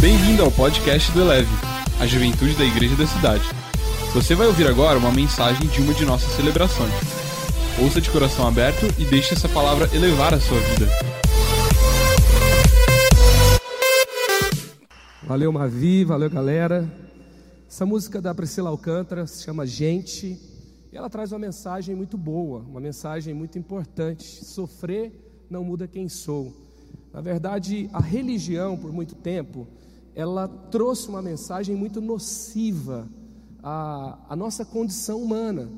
Bem-vindo ao podcast do Eleve, a juventude da igreja da cidade. Você vai ouvir agora uma mensagem de uma de nossas celebrações. Ouça de coração aberto e deixe essa palavra elevar a sua vida. Valeu, Mavi, valeu, galera. Essa música da Priscila Alcântara se chama Gente e ela traz uma mensagem muito boa, uma mensagem muito importante. Sofrer não muda quem sou. Na verdade, a religião, por muito tempo, ela trouxe uma mensagem muito nociva à, à nossa condição humana,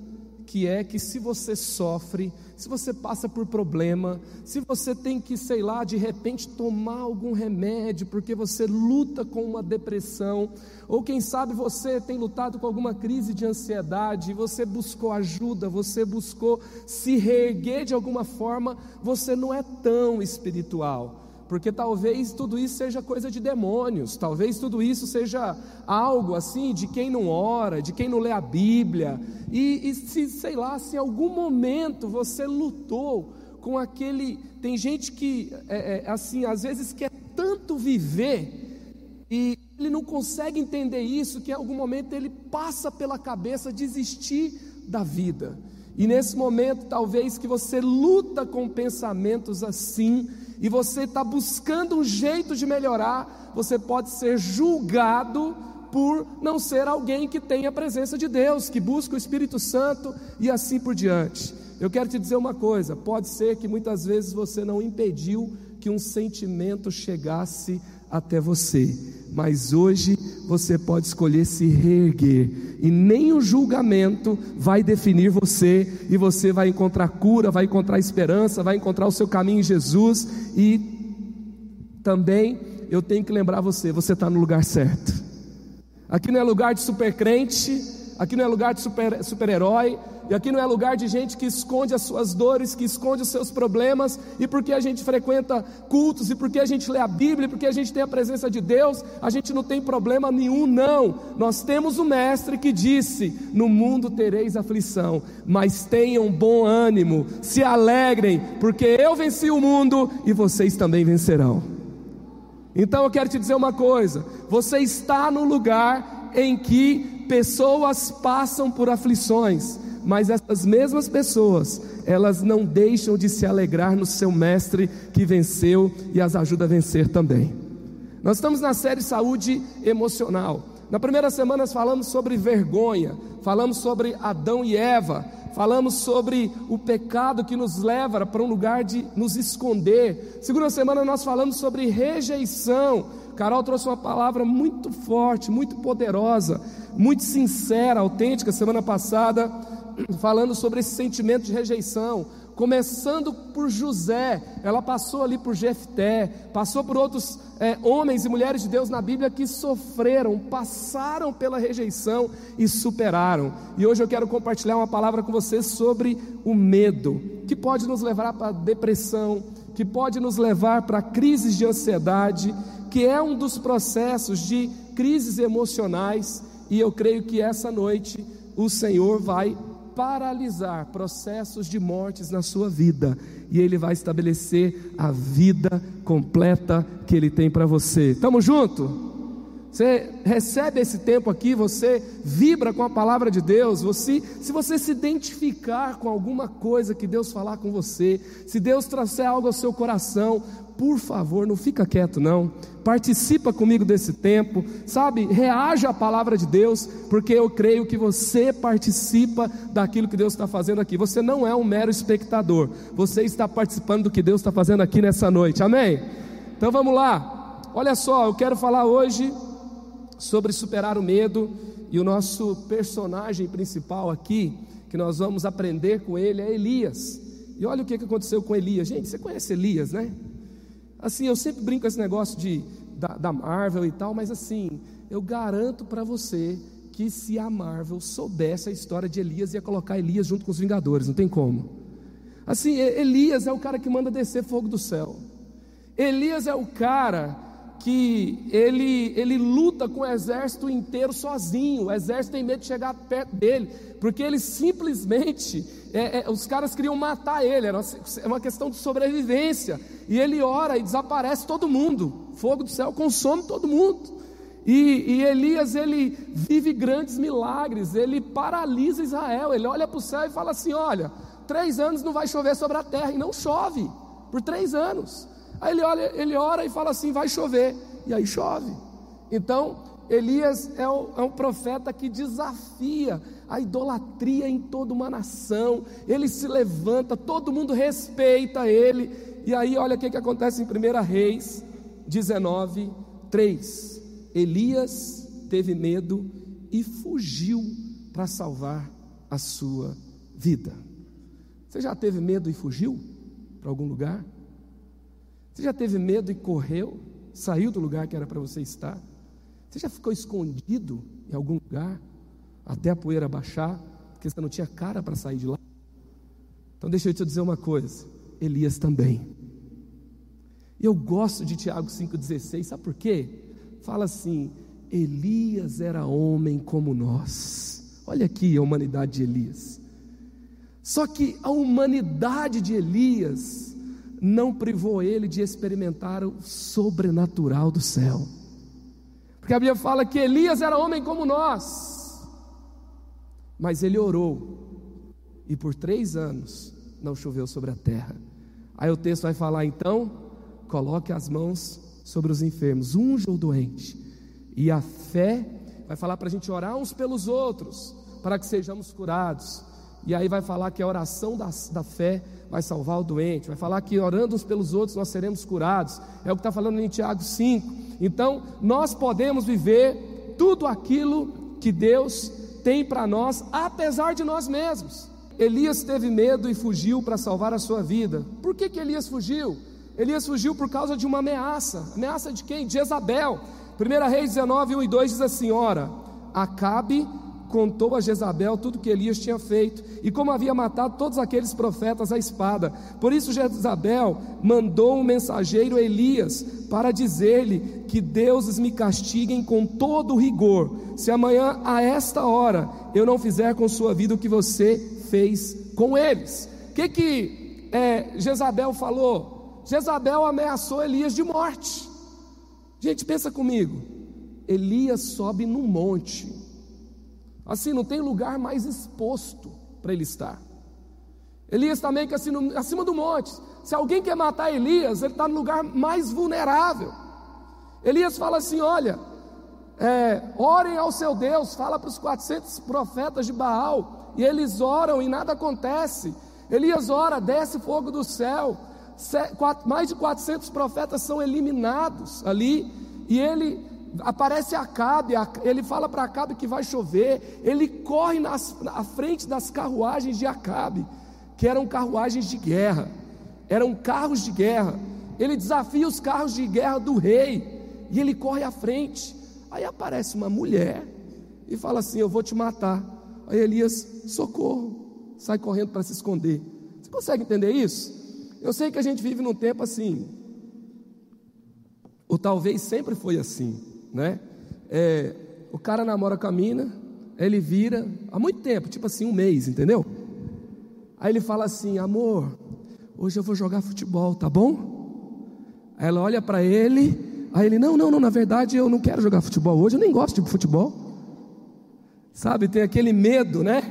que é que se você sofre, se você passa por problema, se você tem que, sei lá, de repente tomar algum remédio porque você luta com uma depressão, ou quem sabe você tem lutado com alguma crise de ansiedade, você buscou ajuda, você buscou se reerguer de alguma forma, você não é tão espiritual porque talvez tudo isso seja coisa de demônios, talvez tudo isso seja algo assim de quem não ora, de quem não lê a Bíblia, e, e se, sei lá, se em algum momento você lutou com aquele. Tem gente que, é, é, assim, às vezes quer tanto viver e ele não consegue entender isso, que em algum momento ele passa pela cabeça desistir da vida. E nesse momento, talvez que você luta com pensamentos assim, e você está buscando um jeito de melhorar, você pode ser julgado por não ser alguém que tem a presença de Deus, que busca o Espírito Santo e assim por diante. Eu quero te dizer uma coisa: pode ser que muitas vezes você não impediu que um sentimento chegasse até você, mas hoje você pode escolher se reerguer, e nem o julgamento vai definir você, e você vai encontrar cura, vai encontrar esperança, vai encontrar o seu caminho em Jesus, e também eu tenho que lembrar você: você está no lugar certo. Aqui não é lugar de super crente, aqui não é lugar de super-herói, super e aqui não é lugar de gente que esconde as suas dores, que esconde os seus problemas, e porque a gente frequenta cultos, e porque a gente lê a Bíblia, e porque a gente tem a presença de Deus, a gente não tem problema nenhum, não. Nós temos o Mestre que disse: No mundo tereis aflição, mas tenham bom ânimo, se alegrem, porque eu venci o mundo e vocês também vencerão. Então eu quero te dizer uma coisa: você está no lugar em que pessoas passam por aflições, mas essas mesmas pessoas, elas não deixam de se alegrar no seu mestre que venceu e as ajuda a vencer também. Nós estamos na série Saúde Emocional. Na primeira semana nós falamos sobre vergonha, falamos sobre Adão e Eva, falamos sobre o pecado que nos leva para um lugar de nos esconder. Segunda semana nós falamos sobre rejeição. Carol trouxe uma palavra muito forte, muito poderosa, muito sincera, autêntica semana passada falando sobre esse sentimento de rejeição, começando por José, ela passou ali por Jefté, passou por outros é, homens e mulheres de Deus na Bíblia que sofreram, passaram pela rejeição e superaram. E hoje eu quero compartilhar uma palavra com vocês sobre o medo, que pode nos levar para depressão, que pode nos levar para crises de ansiedade, que é um dos processos de crises emocionais, e eu creio que essa noite o Senhor vai paralisar processos de mortes na sua vida e ele vai estabelecer a vida completa que ele tem para você. Estamos junto? Você recebe esse tempo aqui, você vibra com a palavra de Deus, você, se você se identificar com alguma coisa que Deus falar com você, se Deus trouxer algo ao seu coração, por favor, não fica quieto não. Participa comigo desse tempo, sabe? Reaja à palavra de Deus, porque eu creio que você participa daquilo que Deus está fazendo aqui. Você não é um mero espectador, você está participando do que Deus está fazendo aqui nessa noite, amém? Então vamos lá, olha só, eu quero falar hoje sobre superar o medo, e o nosso personagem principal aqui, que nós vamos aprender com ele, é Elias. E olha o que aconteceu com Elias, gente, você conhece Elias, né? Assim, eu sempre brinco com esse negócio de, da, da Marvel e tal, mas assim, eu garanto para você que se a Marvel soubesse a história de Elias, ia colocar Elias junto com os Vingadores, não tem como. Assim, Elias é o cara que manda descer fogo do céu. Elias é o cara que ele, ele luta com o exército inteiro sozinho, o exército tem medo de chegar perto dele, porque ele simplesmente, é, é, os caras queriam matar ele, era uma questão de sobrevivência, e ele ora e desaparece todo mundo, fogo do céu consome todo mundo. E, e, Elias ele vive grandes milagres, ele paralisa Israel, ele olha para o céu e fala assim: olha, três anos não vai chover sobre a terra, e não chove, por três anos. Aí ele olha, ele ora e fala assim: vai chover, e aí chove. Então, Elias é, o, é um profeta que desafia a idolatria em toda uma nação, ele se levanta, todo mundo respeita ele, e aí olha o que, que acontece em 1 Reis 19, 3. Elias teve medo e fugiu para salvar a sua vida. Você já teve medo e fugiu para algum lugar? Você já teve medo e correu, saiu do lugar que era para você estar? Você já ficou escondido em algum lugar até a poeira baixar, porque você não tinha cara para sair de lá? Então deixa eu te dizer uma coisa, Elias também. Eu gosto de Tiago 5,16, sabe por quê? Fala assim: Elias era homem como nós. Olha aqui a humanidade de Elias. Só que a humanidade de Elias não privou ele de experimentar o sobrenatural do céu. Porque a Bíblia fala que Elias era homem como nós, mas ele orou, e por três anos não choveu sobre a terra. Aí o texto vai falar então: coloque as mãos sobre os enfermos, unja o doente, e a fé vai falar para a gente orar uns pelos outros, para que sejamos curados. E aí vai falar que a oração da, da fé vai salvar o doente, vai falar que orando uns pelos outros nós seremos curados. É o que está falando em Tiago 5. Então, nós podemos viver tudo aquilo que Deus tem para nós, apesar de nós mesmos. Elias teve medo e fugiu para salvar a sua vida. Por que, que Elias fugiu? Elias fugiu por causa de uma ameaça. Ameaça de quem? De Jezabel. 1 Reis 19, 1 e 2 diz assim: Ora, Acabe contou a Jezabel tudo que Elias tinha feito e como havia matado todos aqueles profetas à espada. Por isso Jezabel mandou um mensageiro a Elias para dizer-lhe que deuses me castiguem com todo rigor, se amanhã a esta hora eu não fizer com sua vida o que você fez com eles. O que que é, Jezabel falou? Jezabel ameaçou Elias de morte. Gente, pensa comigo. Elias sobe no monte Assim, não tem lugar mais exposto para ele estar. Elias também que assim, acima do monte. Se alguém quer matar Elias, ele está no lugar mais vulnerável. Elias fala assim: olha, é, orem ao seu Deus, fala para os 400 profetas de Baal, e eles oram e nada acontece. Elias ora, desce fogo do céu, mais de 400 profetas são eliminados ali, e ele aparece Acabe, ele fala para Acabe que vai chover, ele corre nas, à frente das carruagens de Acabe, que eram carruagens de guerra, eram carros de guerra. Ele desafia os carros de guerra do rei e ele corre à frente. Aí aparece uma mulher e fala assim: Eu vou te matar. Aí Elias, socorro, sai correndo para se esconder. Você consegue entender isso? Eu sei que a gente vive num tempo assim, ou talvez sempre foi assim né? É, o cara namora com a mina, ele vira há muito tempo, tipo assim, um mês, entendeu? Aí ele fala assim: amor, hoje eu vou jogar futebol, tá bom? Aí ela olha para ele, aí ele: não, não, não, na verdade eu não quero jogar futebol hoje, eu nem gosto de futebol. Sabe, tem aquele medo, né?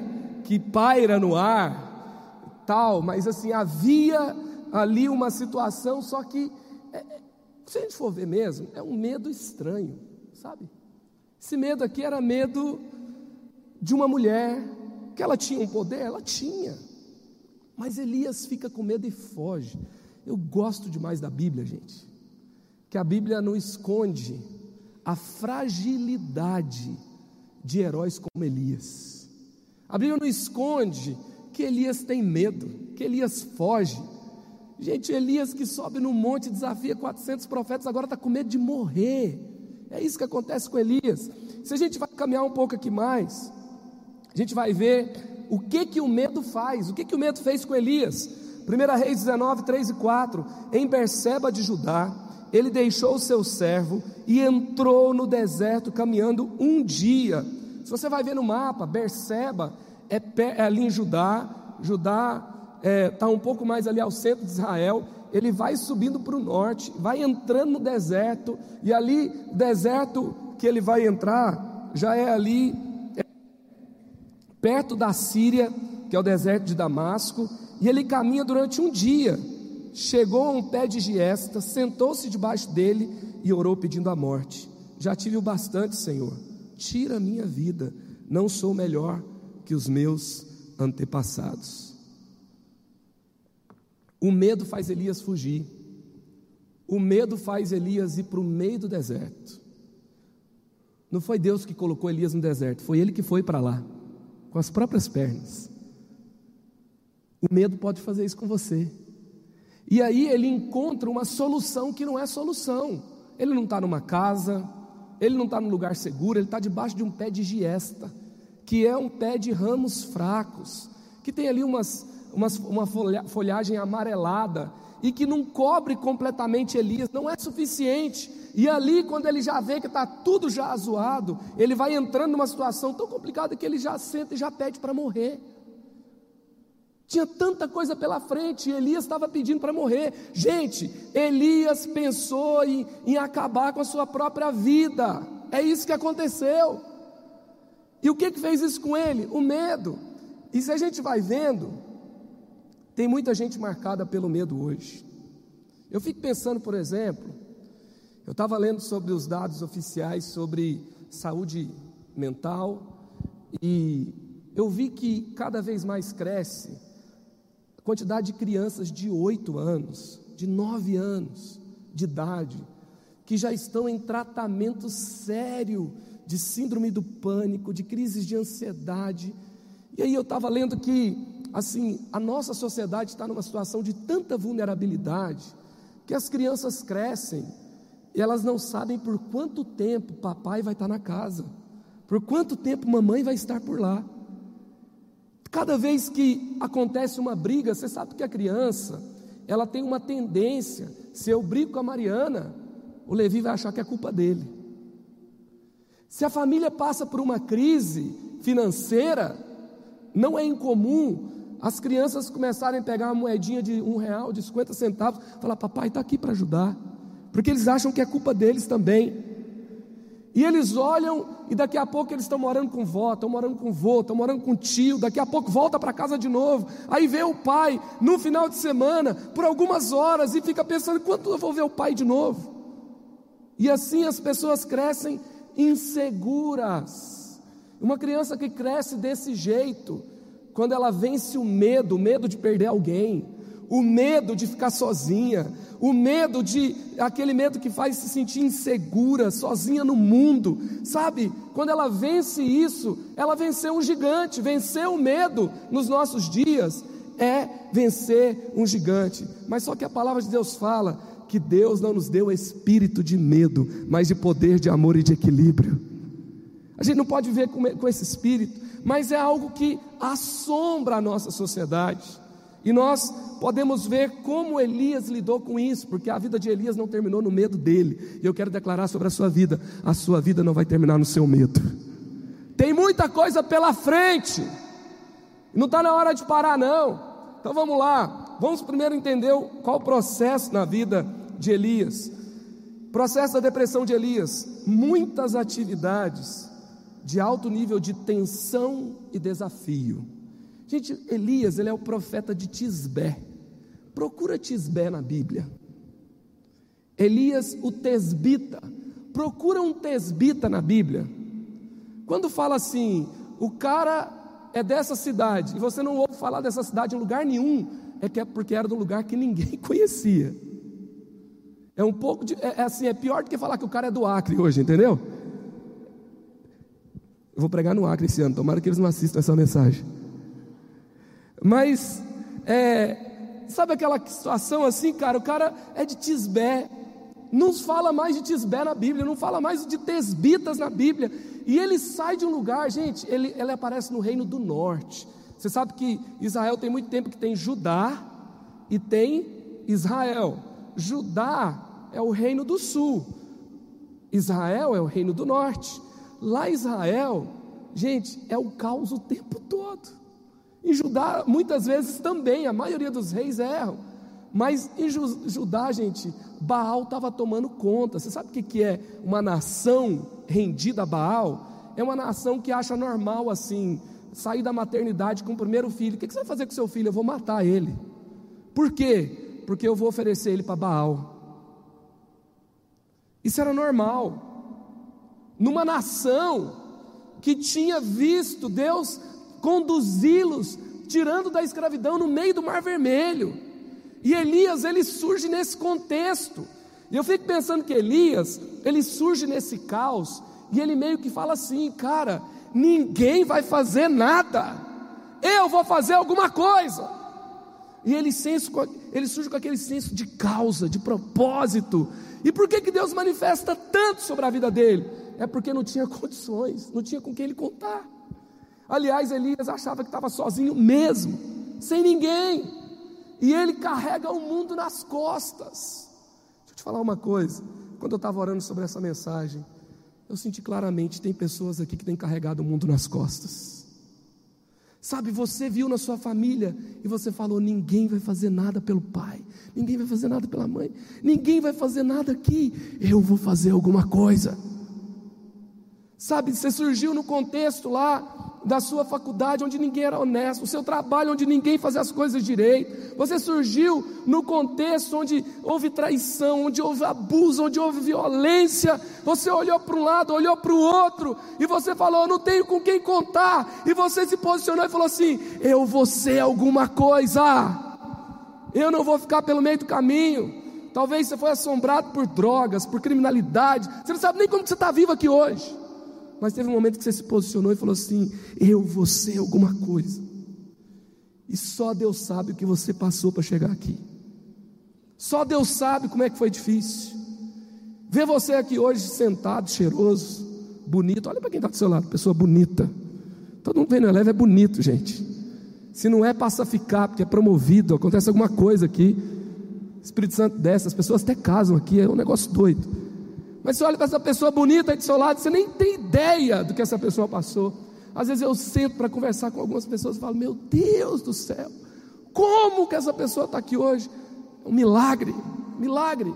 Que paira no ar, tal, mas assim, havia ali uma situação, só que, é, se a gente for ver mesmo, é um medo estranho sabe? Esse medo aqui era medo de uma mulher, que ela tinha um poder, ela tinha. Mas Elias fica com medo e foge. Eu gosto demais da Bíblia, gente. Que a Bíblia não esconde a fragilidade de heróis como Elias. A Bíblia não esconde que Elias tem medo, que Elias foge. Gente, Elias que sobe no monte, desafia 400 profetas, agora está com medo de morrer. É isso que acontece com Elias. Se a gente vai caminhar um pouco aqui mais, a gente vai ver o que que o medo faz, o que que o medo fez com Elias. 1 Reis 19, 3 e 4. Em Berseba de Judá, ele deixou o seu servo e entrou no deserto caminhando um dia. Se você vai ver no mapa, Berseba é, é ali em Judá, Judá está é, tá um pouco mais ali ao centro de Israel. Ele vai subindo para o norte, vai entrando no deserto, e ali, o deserto que ele vai entrar, já é ali, é, perto da Síria, que é o deserto de Damasco, e ele caminha durante um dia chegou a um pé de giesta, sentou-se debaixo dele e orou pedindo a morte. Já tive o bastante, Senhor. Tira a minha vida, não sou melhor que os meus antepassados. O medo faz Elias fugir. O medo faz Elias ir para o meio do deserto. Não foi Deus que colocou Elias no deserto, foi ele que foi para lá, com as próprias pernas. O medo pode fazer isso com você. E aí ele encontra uma solução que não é solução. Ele não está numa casa, ele não está num lugar seguro, ele está debaixo de um pé de giesta, que é um pé de ramos fracos, que tem ali umas, umas, uma folhagem amarelada e que não cobre completamente Elias, não é suficiente. E ali, quando ele já vê que está tudo já azoado, ele vai entrando numa situação tão complicada que ele já senta e já pede para morrer. Tinha tanta coisa pela frente e Elias estava pedindo para morrer. Gente, Elias pensou em, em acabar com a sua própria vida. É isso que aconteceu. E o que, que fez isso com ele? O medo. E se a gente vai vendo, tem muita gente marcada pelo medo hoje. Eu fico pensando, por exemplo, eu estava lendo sobre os dados oficiais sobre saúde mental e eu vi que cada vez mais cresce a quantidade de crianças de 8 anos, de 9 anos de idade, que já estão em tratamento sério de síndrome do pânico, de crises de ansiedade. E aí eu estava lendo que, assim, a nossa sociedade está numa situação de tanta vulnerabilidade, que as crianças crescem e elas não sabem por quanto tempo papai vai estar na casa, por quanto tempo mamãe vai estar por lá. Cada vez que acontece uma briga, você sabe que a criança, ela tem uma tendência, se eu brigo com a Mariana, o Levi vai achar que é culpa dele. Se a família passa por uma crise financeira, não é incomum as crianças começarem a pegar uma moedinha de um real, de 50 centavos, falar, papai está aqui para ajudar, porque eles acham que é culpa deles também. E eles olham e daqui a pouco eles estão morando com vó, estão morando com vô, estão morando com tio, daqui a pouco volta para casa de novo. Aí vê o pai no final de semana por algumas horas e fica pensando quanto eu vou ver o pai de novo. E assim as pessoas crescem inseguras. Uma criança que cresce desse jeito, quando ela vence o medo, o medo de perder alguém, o medo de ficar sozinha, o medo de aquele medo que faz se sentir insegura, sozinha no mundo, sabe? Quando ela vence isso, ela venceu um gigante, vencer o medo nos nossos dias é vencer um gigante. Mas só que a palavra de Deus fala que Deus não nos deu espírito de medo, mas de poder, de amor e de equilíbrio. A gente não pode viver com, com esse espírito, mas é algo que assombra a nossa sociedade. E nós podemos ver como Elias lidou com isso, porque a vida de Elias não terminou no medo dele. E eu quero declarar sobre a sua vida: a sua vida não vai terminar no seu medo. Tem muita coisa pela frente, não está na hora de parar, não. Então vamos lá, vamos primeiro entender qual o processo na vida de Elias. Processo da depressão de Elias: muitas atividades de alto nível de tensão e desafio. Gente, Elias, ele é o profeta de Tisbé. Procura Tisbé na Bíblia. Elias, o tesbita. Procura um tesbita na Bíblia. Quando fala assim, o cara é dessa cidade, e você não ouve falar dessa cidade em lugar nenhum, é que é porque era de um lugar que ninguém conhecia. É um pouco de, é, é assim, é pior do que falar que o cara é do Acre hoje, entendeu? Eu vou pregar no Acre esse ano, tomara que eles não assistam essa mensagem. Mas, é, sabe aquela situação assim, cara? O cara é de Tisbé, não fala mais de Tisbé na Bíblia, não fala mais de Tesbitas na Bíblia. E ele sai de um lugar, gente, ele, ele aparece no reino do norte. Você sabe que Israel tem muito tempo que tem Judá e tem Israel. Judá é o reino do sul, Israel é o reino do norte. Lá Israel, gente, é o caos o tempo todo. Em Judá, muitas vezes também, a maioria dos reis erram. Mas em Judá, gente, Baal estava tomando conta. Você sabe o que é uma nação rendida a Baal? É uma nação que acha normal assim, sair da maternidade com o primeiro filho. O que você vai fazer com seu filho? Eu vou matar ele. Por quê? Porque eu vou oferecer ele para Baal. Isso era normal. Numa nação que tinha visto Deus conduzi-los, tirando da escravidão no meio do Mar Vermelho. E Elias, ele surge nesse contexto. E eu fico pensando que Elias, ele surge nesse caos, e ele meio que fala assim: cara, ninguém vai fazer nada, eu vou fazer alguma coisa. E ele, senso, ele surge com aquele senso de causa, de propósito. E por que, que Deus manifesta tanto sobre a vida dele? É porque não tinha condições, não tinha com quem ele contar. Aliás, Elias achava que estava sozinho mesmo, sem ninguém. E ele carrega o mundo nas costas. Deixa eu te falar uma coisa. Quando eu estava orando sobre essa mensagem, eu senti claramente: tem pessoas aqui que têm carregado o mundo nas costas. Sabe, você viu na sua família e você falou: ninguém vai fazer nada pelo pai, ninguém vai fazer nada pela mãe, ninguém vai fazer nada aqui, eu vou fazer alguma coisa. Sabe, você surgiu no contexto lá da sua faculdade onde ninguém era honesto, o seu trabalho onde ninguém fazia as coisas direito. Você surgiu no contexto onde houve traição, onde houve abuso, onde houve violência. Você olhou para um lado, olhou para o outro e você falou: "Não tenho com quem contar". E você se posicionou e falou assim: "Eu vou ser alguma coisa. Eu não vou ficar pelo meio do caminho". Talvez você foi assombrado por drogas, por criminalidade. Você não sabe nem como você está vivo aqui hoje. Mas teve um momento que você se posicionou e falou assim: Eu vou ser alguma coisa. E só Deus sabe o que você passou para chegar aqui. Só Deus sabe como é que foi difícil. Ver você aqui hoje sentado, cheiroso, bonito. Olha para quem está do seu lado, pessoa bonita. Todo mundo vem no Eleve é bonito, gente. Se não é, passa a ficar, porque é promovido, acontece alguma coisa aqui. Espírito Santo desce, as pessoas até casam aqui, é um negócio doido. Mas você olha para essa pessoa bonita aí do seu lado, você nem tem ideia do que essa pessoa passou. Às vezes eu sento para conversar com algumas pessoas e falo: Meu Deus do céu, como que essa pessoa está aqui hoje? É um milagre, milagre.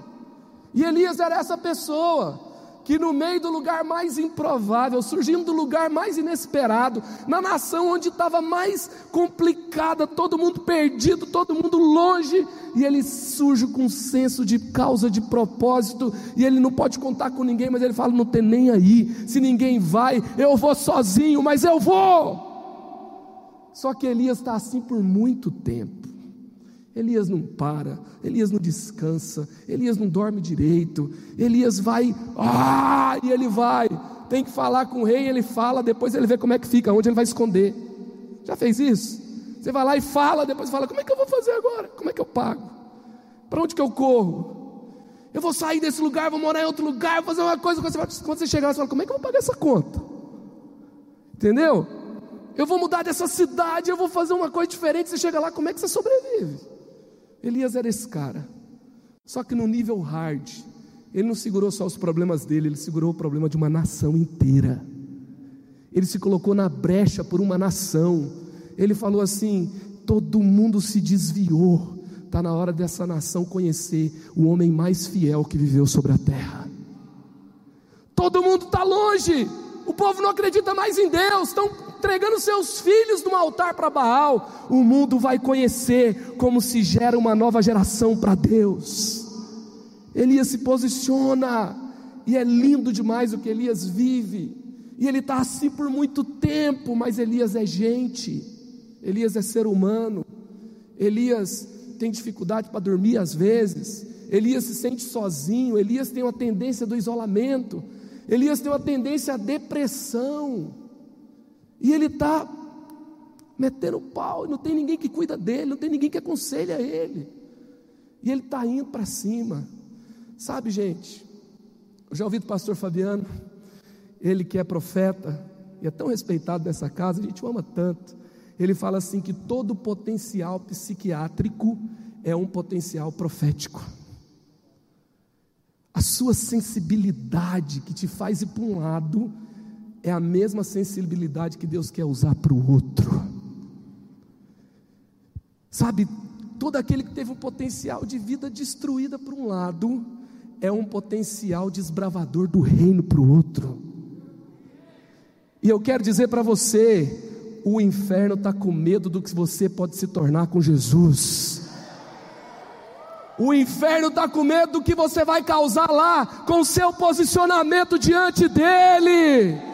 E Elias era essa pessoa que no meio do lugar mais improvável, surgindo do lugar mais inesperado, na nação onde estava mais complicada, todo mundo perdido, todo mundo longe, e ele surge com um senso de causa, de propósito, e ele não pode contar com ninguém, mas ele fala: não tem nem aí, se ninguém vai, eu vou sozinho, mas eu vou. Só que Elias está assim por muito tempo. Elias não para, Elias não descansa, Elias não dorme direito, Elias vai, ah, e ele vai, tem que falar com o rei, ele fala, depois ele vê como é que fica, onde ele vai esconder. Já fez isso? Você vai lá e fala, depois fala, como é que eu vou fazer agora? Como é que eu pago? Para onde que eu corro? Eu vou sair desse lugar, vou morar em outro lugar, vou fazer uma coisa, quando você, chegar, você fala, como é que eu vou pagar essa conta? Entendeu? Eu vou mudar dessa cidade, eu vou fazer uma coisa diferente, você chega lá, como é que você sobrevive? Elias era esse cara. Só que no nível hard, ele não segurou só os problemas dele, ele segurou o problema de uma nação inteira. Ele se colocou na brecha por uma nação. Ele falou assim: todo mundo se desviou. Está na hora dessa nação conhecer o homem mais fiel que viveu sobre a terra. Todo mundo está longe. O povo não acredita mais em Deus, estão entregando seus filhos no altar para Baal, o mundo vai conhecer como se gera uma nova geração para Deus. Elias se posiciona, e é lindo demais o que Elias vive, e ele está assim por muito tempo, mas Elias é gente, Elias é ser humano, Elias tem dificuldade para dormir às vezes, Elias se sente sozinho, Elias tem uma tendência do isolamento, Elias tem uma tendência à depressão. E ele está metendo pau, não tem ninguém que cuida dele, não tem ninguém que aconselha ele. E ele está indo para cima. Sabe, gente, eu já ouvi do pastor Fabiano, ele que é profeta, e é tão respeitado nessa casa, a gente o ama tanto. Ele fala assim que todo potencial psiquiátrico é um potencial profético. a sua sensibilidade que te faz ir para um lado é a mesma sensibilidade que Deus quer usar para o outro. Sabe, todo aquele que teve um potencial de vida destruída por um lado, é um potencial desbravador do reino para o outro. E eu quero dizer para você: o inferno está com medo do que você pode se tornar com Jesus. O inferno está com medo do que você vai causar lá, com seu posicionamento diante dele.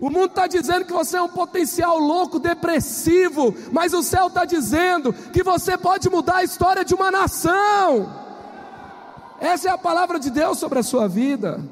O mundo está dizendo que você é um potencial louco, depressivo, mas o céu está dizendo que você pode mudar a história de uma nação. Essa é a palavra de Deus sobre a sua vida.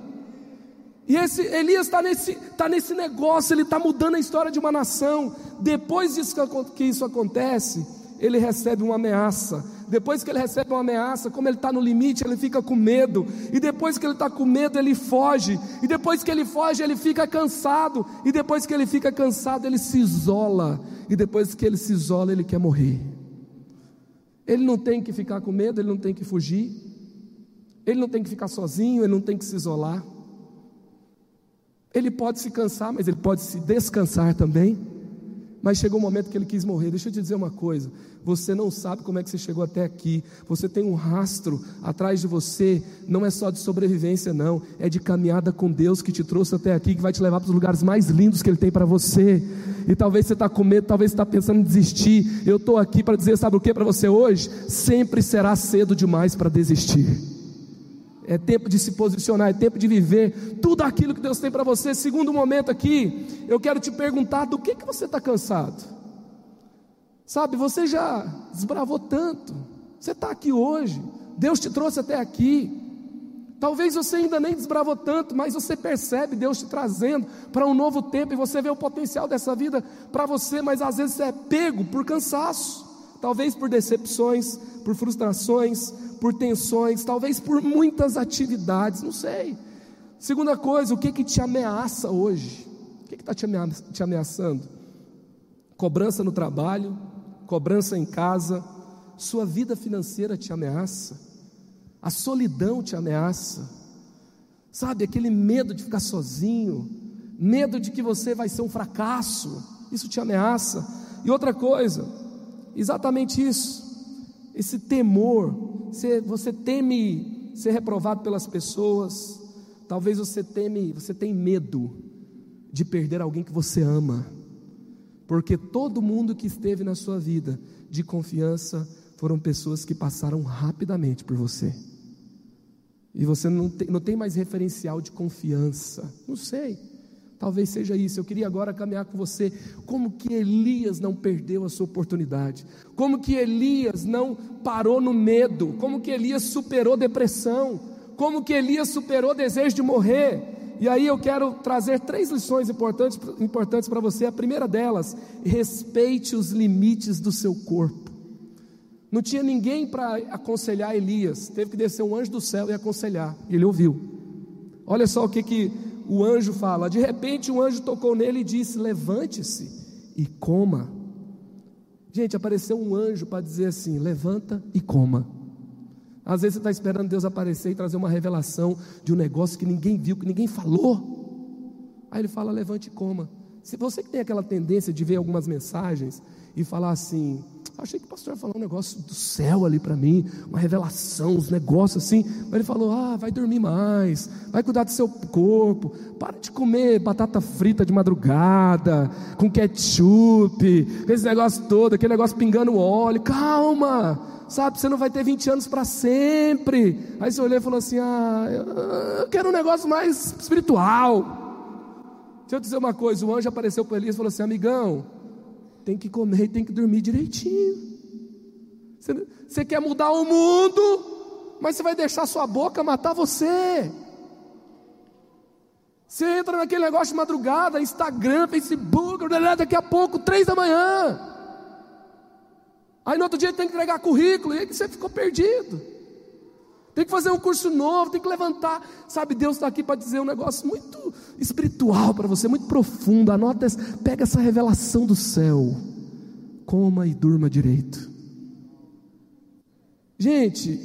E esse Elias está nesse, tá nesse negócio, ele está mudando a história de uma nação. Depois disso que isso acontece, ele recebe uma ameaça. Depois que ele recebe uma ameaça, como ele está no limite, ele fica com medo. E depois que ele está com medo, ele foge. E depois que ele foge, ele fica cansado. E depois que ele fica cansado, ele se isola. E depois que ele se isola, ele quer morrer. Ele não tem que ficar com medo, ele não tem que fugir. Ele não tem que ficar sozinho, ele não tem que se isolar. Ele pode se cansar, mas ele pode se descansar também. Mas chegou o um momento que ele quis morrer. Deixa eu te dizer uma coisa: você não sabe como é que você chegou até aqui. Você tem um rastro atrás de você. Não é só de sobrevivência, não. É de caminhada com Deus que te trouxe até aqui, que vai te levar para os lugares mais lindos que Ele tem para você. E talvez você está com medo, talvez você está pensando em desistir. Eu estou aqui para dizer, sabe o que para você hoje? Sempre será cedo demais para desistir é tempo de se posicionar, é tempo de viver tudo aquilo que Deus tem para você. Segundo momento aqui, eu quero te perguntar: do que, que você está cansado? Sabe, você já desbravou tanto, você está aqui hoje, Deus te trouxe até aqui. Talvez você ainda nem desbravou tanto, mas você percebe Deus te trazendo para um novo tempo e você vê o potencial dessa vida para você, mas às vezes você é pego por cansaço, talvez por decepções, por frustrações, por tensões, talvez por muitas atividades, não sei. Segunda coisa, o que que te ameaça hoje? O que está te ameaçando? Cobrança no trabalho, cobrança em casa, sua vida financeira te ameaça, a solidão te ameaça, sabe, aquele medo de ficar sozinho, medo de que você vai ser um fracasso, isso te ameaça. E outra coisa, exatamente isso, esse temor você, você teme ser reprovado pelas pessoas, talvez você teme, você tem medo de perder alguém que você ama, porque todo mundo que esteve na sua vida de confiança foram pessoas que passaram rapidamente por você. E você não tem, não tem mais referencial de confiança. Não sei. Talvez seja isso. Eu queria agora caminhar com você. Como que Elias não perdeu a sua oportunidade? Como que Elias não parou no medo? Como que Elias superou depressão? Como que Elias superou desejo de morrer? E aí eu quero trazer três lições importantes, importantes para você. A primeira delas, respeite os limites do seu corpo. Não tinha ninguém para aconselhar Elias, teve que descer um anjo do céu e aconselhar. E ele ouviu. Olha só o que, que o anjo fala. De repente, um anjo tocou nele e disse: Levante-se e coma. Gente, apareceu um anjo para dizer assim: Levanta e coma. Às vezes você está esperando Deus aparecer e trazer uma revelação de um negócio que ninguém viu, que ninguém falou. Aí ele fala: Levante e coma. Se você que tem aquela tendência de ver algumas mensagens e falar assim: Achei que o pastor ia falar um negócio do céu ali para mim, uma revelação, uns negócios assim. Mas ele falou: ah, vai dormir mais, vai cuidar do seu corpo, para de comer batata frita de madrugada, com ketchup, esse negócio todo, aquele negócio pingando óleo. Calma, sabe, você não vai ter 20 anos para sempre. Aí você olhou e falou assim: ah, eu quero um negócio mais espiritual. Deixa eu dizer uma coisa: o anjo apareceu para Elias e falou assim: amigão tem que comer e tem que dormir direitinho. Você, você quer mudar o mundo, mas você vai deixar sua boca matar você. Você entra naquele negócio de madrugada, Instagram, Facebook, daqui a pouco, três da manhã. Aí no outro dia tem que entregar currículo, e aí você ficou perdido. Tem que fazer um curso novo, tem que levantar. Sabe, Deus está aqui para dizer um negócio muito espiritual para você, muito profundo. Anota, pega essa revelação do céu. Coma e durma direito. Gente,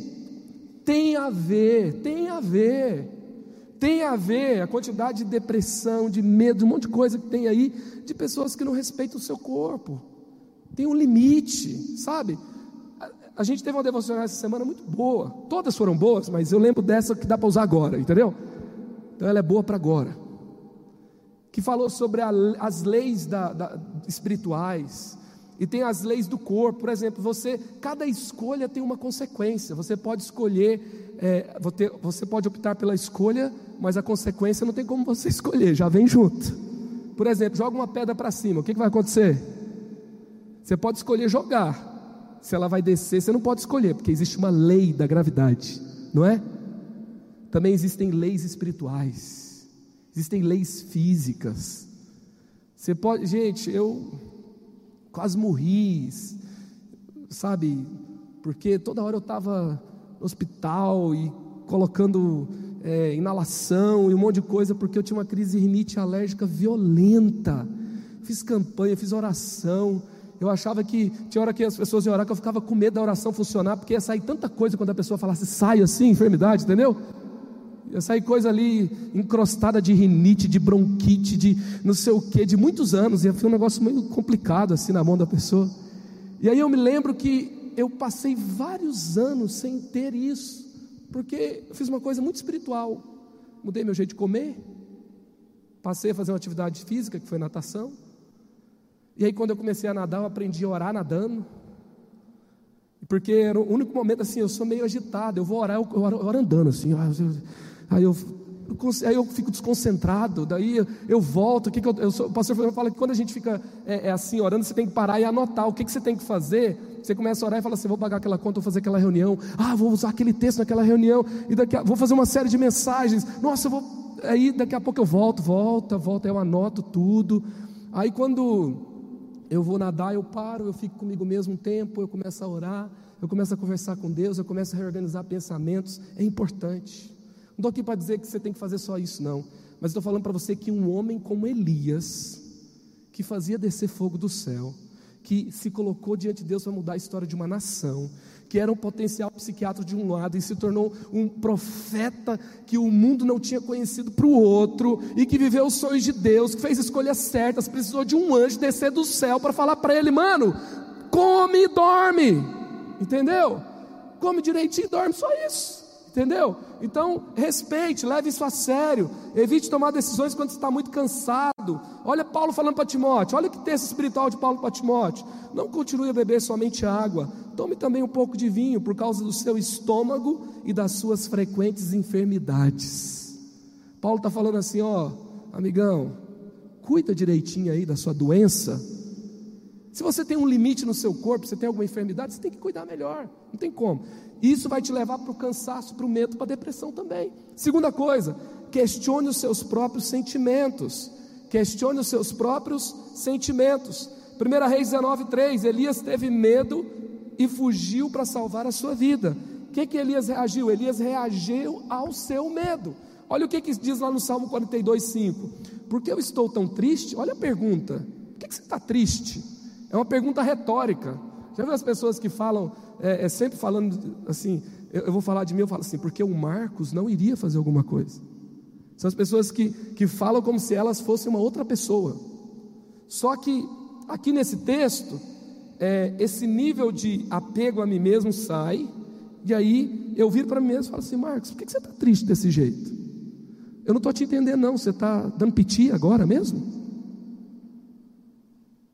Tem a ver, tem a ver. Tem a ver a quantidade de depressão, de medo, um monte de coisa que tem aí, de pessoas que não respeitam o seu corpo. Tem um limite, sabe? A, gente teve uma devocional essa semana muito boa. Todas foram boas, mas eu lembro dessa que dá para usar agora, entendeu? Então ela é boa para agora. Que falou sobre a, as leis da, da, espirituais, e tem as leis do corpo, por exemplo, você, cada escolha tem uma consequência. Você pode escolher, é, você pode optar pela escolha, mas a consequência não tem como você escolher, já vem junto. Por exemplo, joga uma pedra para cima, o que, que vai acontecer? Você pode escolher jogar. Se ela vai descer, você não pode escolher, porque existe uma lei da gravidade, não é? Também existem leis espirituais, existem leis físicas. Você pode, gente, eu quase morri, sabe? Porque toda hora eu estava no hospital e colocando é, inalação e um monte de coisa, porque eu tinha uma crise rinite alérgica violenta. Fiz campanha, fiz oração. Eu achava que tinha hora que as pessoas iam orar, que eu ficava com medo da oração funcionar, porque ia sair tanta coisa quando a pessoa falasse, sai assim, enfermidade, entendeu? Ia sair coisa ali encrostada de rinite, de bronquite, de não sei o que, de muitos anos. Ia ser um negócio meio complicado assim na mão da pessoa. E aí eu me lembro que eu passei vários anos sem ter isso, porque eu fiz uma coisa muito espiritual. Mudei meu jeito de comer, passei a fazer uma atividade física, que foi natação. E aí, quando eu comecei a nadar, eu aprendi a orar nadando. Porque era o único momento assim, eu sou meio agitado, eu vou orar, eu, eu oro andando assim. Aí eu, aí eu fico desconcentrado, daí eu, eu volto. O, que, que eu, eu sou, o pastor fala que quando a gente fica é, é, assim orando, você tem que parar e anotar o que, que você tem que fazer. Você começa a orar e fala assim: vou pagar aquela conta, vou fazer aquela reunião. Ah, vou usar aquele texto naquela reunião. E daqui a, vou fazer uma série de mensagens. Nossa, eu vou. Aí daqui a pouco eu volto, volta, volta, eu anoto tudo. Aí quando eu vou nadar, eu paro, eu fico comigo mesmo um tempo, eu começo a orar, eu começo a conversar com Deus, eu começo a reorganizar pensamentos. É importante. Não estou aqui para dizer que você tem que fazer só isso, não. Mas estou falando para você que um homem como Elias, que fazia descer fogo do céu, que se colocou diante de Deus para mudar a história de uma nação, que era um potencial psiquiatra de um lado e se tornou um profeta que o mundo não tinha conhecido para o outro, e que viveu os sonhos de Deus, que fez escolhas certas, precisou de um anjo descer do céu para falar para ele: mano, come e dorme, entendeu? Come direitinho e dorme, só isso. Entendeu? Então, respeite, leve isso a sério. Evite tomar decisões quando está muito cansado. Olha Paulo falando para Timóteo. Olha que texto espiritual de Paulo para Timóteo. Não continue a beber somente água. Tome também um pouco de vinho por causa do seu estômago e das suas frequentes enfermidades. Paulo está falando assim: ó, amigão, cuida direitinho aí da sua doença. Se você tem um limite no seu corpo, você tem alguma enfermidade, você tem que cuidar melhor. Não tem como. Isso vai te levar para o cansaço, para o medo, para a depressão também. Segunda coisa, questione os seus próprios sentimentos. Questione os seus próprios sentimentos. 1 Reis 19, 3: Elias teve medo e fugiu para salvar a sua vida. O que, que Elias reagiu? Elias reagiu ao seu medo. Olha o que, que diz lá no Salmo 42, 5. Por que eu estou tão triste? Olha a pergunta: por que, que você está triste? É uma pergunta retórica. Já viu as pessoas que falam, é, é sempre falando assim, eu, eu, vou falar de mim, eu falo assim, porque o Marcos não iria fazer alguma coisa. São as pessoas que, que falam como se elas fossem uma outra pessoa. Só que aqui nesse texto, é, esse nível de apego a mim mesmo sai, e aí eu viro para mim mesmo e falo assim, Marcos, por que você está triste desse jeito? Eu não estou te entendendo, não. Você está dando piti agora mesmo?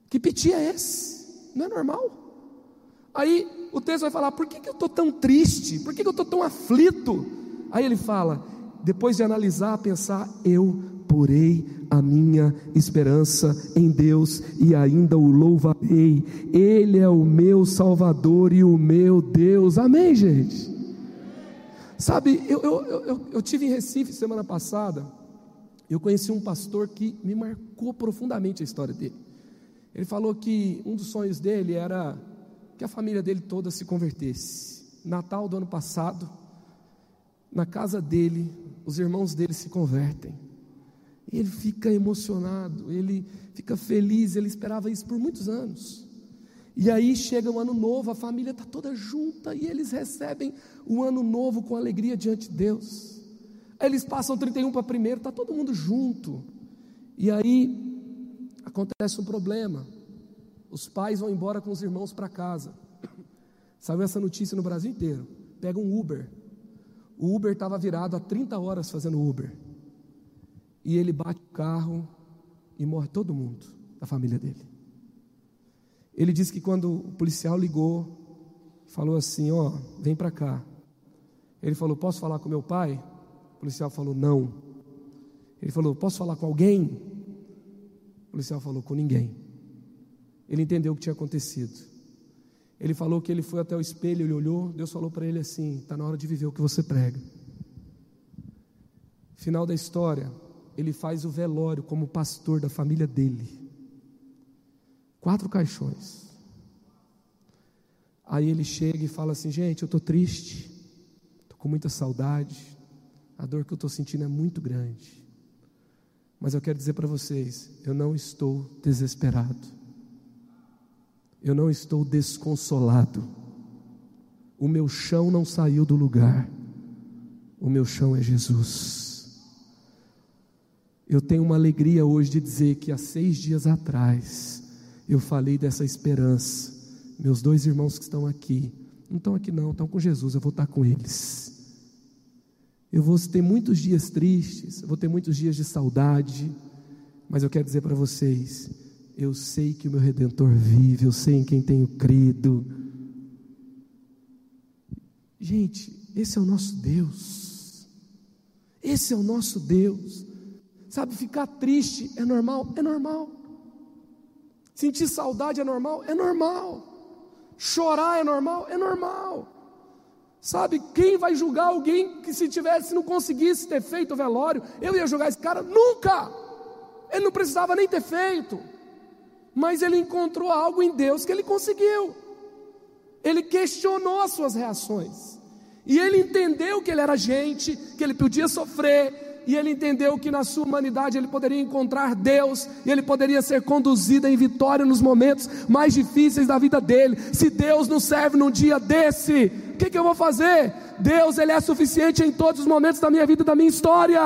Que piti é esse? Não é normal. Aí o texto vai falar: por que, que eu estou tão triste? Por que, que eu estou tão aflito? Aí ele fala, depois de analisar, pensar, eu porei a minha esperança em Deus e ainda o louvarei. Ele é o meu Salvador e o meu Deus. Amém, gente? Sabe, eu, eu, eu, eu tive em Recife semana passada. Eu conheci um pastor que me marcou profundamente a história dele. Ele falou que um dos sonhos dele era que a família dele toda se convertesse. Natal do ano passado, na casa dele, os irmãos dele se convertem. Ele fica emocionado, ele fica feliz, ele esperava isso por muitos anos. E aí chega o ano novo, a família está toda junta e eles recebem o ano novo com alegria diante de Deus. Eles passam 31 para primeiro, está todo mundo junto. E aí acontece um problema. Os pais vão embora com os irmãos para casa. Saiu essa notícia no Brasil inteiro. Pega um Uber. O Uber estava virado há 30 horas fazendo Uber. E ele bate o carro e morre todo mundo da família dele. Ele disse que quando o policial ligou, falou assim: Ó, oh, vem para cá. Ele falou: Posso falar com meu pai? O policial falou: Não. Ele falou: Posso falar com alguém? O policial falou: Com ninguém. Ele entendeu o que tinha acontecido. Ele falou que ele foi até o espelho, ele olhou, Deus falou para ele assim: Está na hora de viver o que você prega. Final da história, ele faz o velório como pastor da família dele. Quatro caixões. Aí ele chega e fala assim: gente, eu estou triste, estou com muita saudade, a dor que eu estou sentindo é muito grande. Mas eu quero dizer para vocês: eu não estou desesperado, eu não estou desconsolado, o meu chão não saiu do lugar, o meu chão é Jesus. Eu tenho uma alegria hoje de dizer que há seis dias atrás, eu falei dessa esperança. Meus dois irmãos que estão aqui, não estão aqui não, estão com Jesus, eu vou estar com eles. Eu vou ter muitos dias tristes, vou ter muitos dias de saudade, mas eu quero dizer para vocês, eu sei que o meu redentor vive, eu sei em quem tenho crido. Gente, esse é o nosso Deus. Esse é o nosso Deus. Sabe, ficar triste é normal? É normal. Sentir saudade é normal? É normal. Chorar é normal? É normal. Sabe, quem vai julgar alguém que se tivesse, não conseguisse ter feito o velório, eu ia julgar esse cara? Nunca! Ele não precisava nem ter feito. Mas ele encontrou algo em Deus que ele conseguiu. Ele questionou as suas reações. E ele entendeu que ele era gente, que ele podia sofrer, e ele entendeu que na sua humanidade ele poderia encontrar Deus e ele poderia ser conduzido em vitória nos momentos mais difíceis da vida dele. Se Deus não serve num dia desse, que, que eu vou fazer? Deus ele é suficiente em todos os momentos da minha vida, da minha história.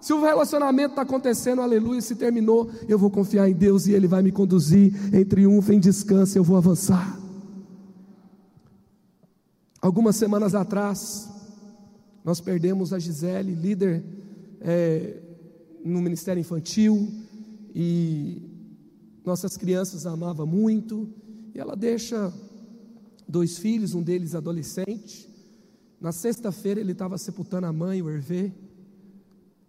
Se o relacionamento está acontecendo, aleluia, se terminou, eu vou confiar em Deus e Ele vai me conduzir em triunfo, em descanso, eu vou avançar. Algumas semanas atrás, nós perdemos a Gisele, líder é, no Ministério Infantil, e nossas crianças a amava muito, e ela deixa dois filhos, um deles adolescente. Na sexta-feira ele estava sepultando a mãe, o Hervé.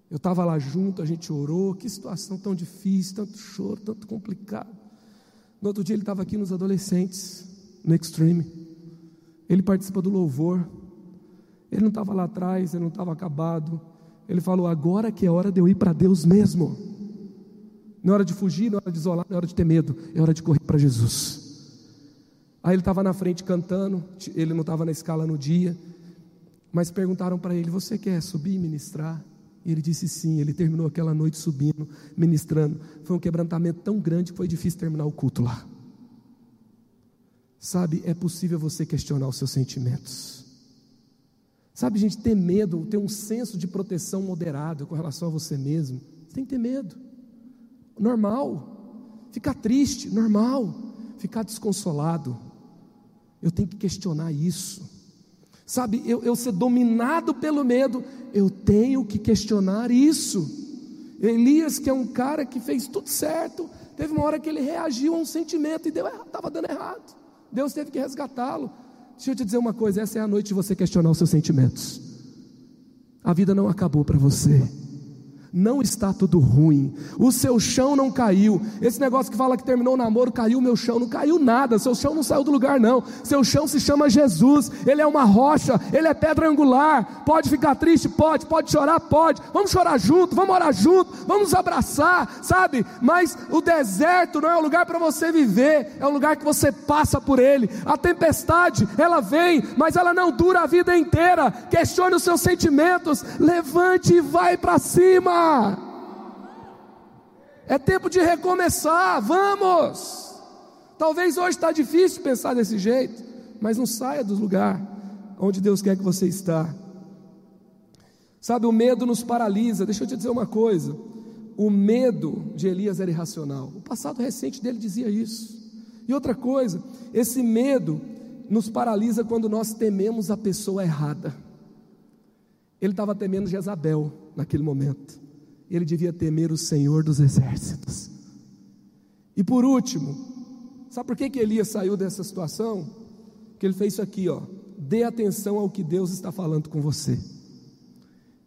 Eu estava lá junto, a gente orou. Que situação tão difícil, tanto choro, tanto complicado. No outro dia ele estava aqui nos adolescentes, no Extreme. Ele participa do louvor. Ele não estava lá atrás, ele não estava acabado. Ele falou: agora que é hora de eu ir para Deus mesmo. Não é hora de fugir, não é hora de isolar, não é hora de ter medo, é hora de correr para Jesus. Aí ele estava na frente cantando, ele não estava na escala no dia, mas perguntaram para ele: Você quer subir e ministrar? E ele disse sim. Ele terminou aquela noite subindo, ministrando. Foi um quebrantamento tão grande que foi difícil terminar o culto lá. Sabe, é possível você questionar os seus sentimentos. Sabe, gente, ter medo, ter um senso de proteção moderado com relação a você mesmo, você tem que ter medo. Normal. Ficar triste, normal. Ficar desconsolado. Eu tenho que questionar isso. Sabe, eu, eu ser dominado pelo medo, eu tenho que questionar isso. Elias, que é um cara que fez tudo certo, teve uma hora que ele reagiu a um sentimento e estava dando errado. Deus teve que resgatá-lo. Deixa eu te dizer uma coisa: essa é a noite de você questionar os seus sentimentos. A vida não acabou para você não está tudo ruim, o seu chão não caiu. Esse negócio que fala que terminou o namoro, caiu meu chão, não caiu nada, seu chão não saiu do lugar, não. Seu chão se chama Jesus, ele é uma rocha, ele é pedra angular. Pode ficar triste? Pode, pode chorar? Pode. Vamos chorar junto, vamos orar junto, vamos abraçar, sabe? Mas o deserto não é um lugar para você viver, é um lugar que você passa por ele. A tempestade, ela vem, mas ela não dura a vida inteira. Questione os seus sentimentos, levante e vai para cima. É tempo de recomeçar, vamos. Talvez hoje está difícil pensar desse jeito, mas não saia do lugar onde Deus quer que você está. Sabe, o medo nos paralisa. Deixa eu te dizer uma coisa: o medo de Elias era irracional. O passado recente dele dizia isso. E outra coisa, esse medo nos paralisa quando nós tememos a pessoa errada. Ele estava temendo Jezabel naquele momento. Ele devia temer o Senhor dos exércitos. E por último, sabe por que, que Elias saiu dessa situação? Que ele fez isso aqui, ó. Dê atenção ao que Deus está falando com você.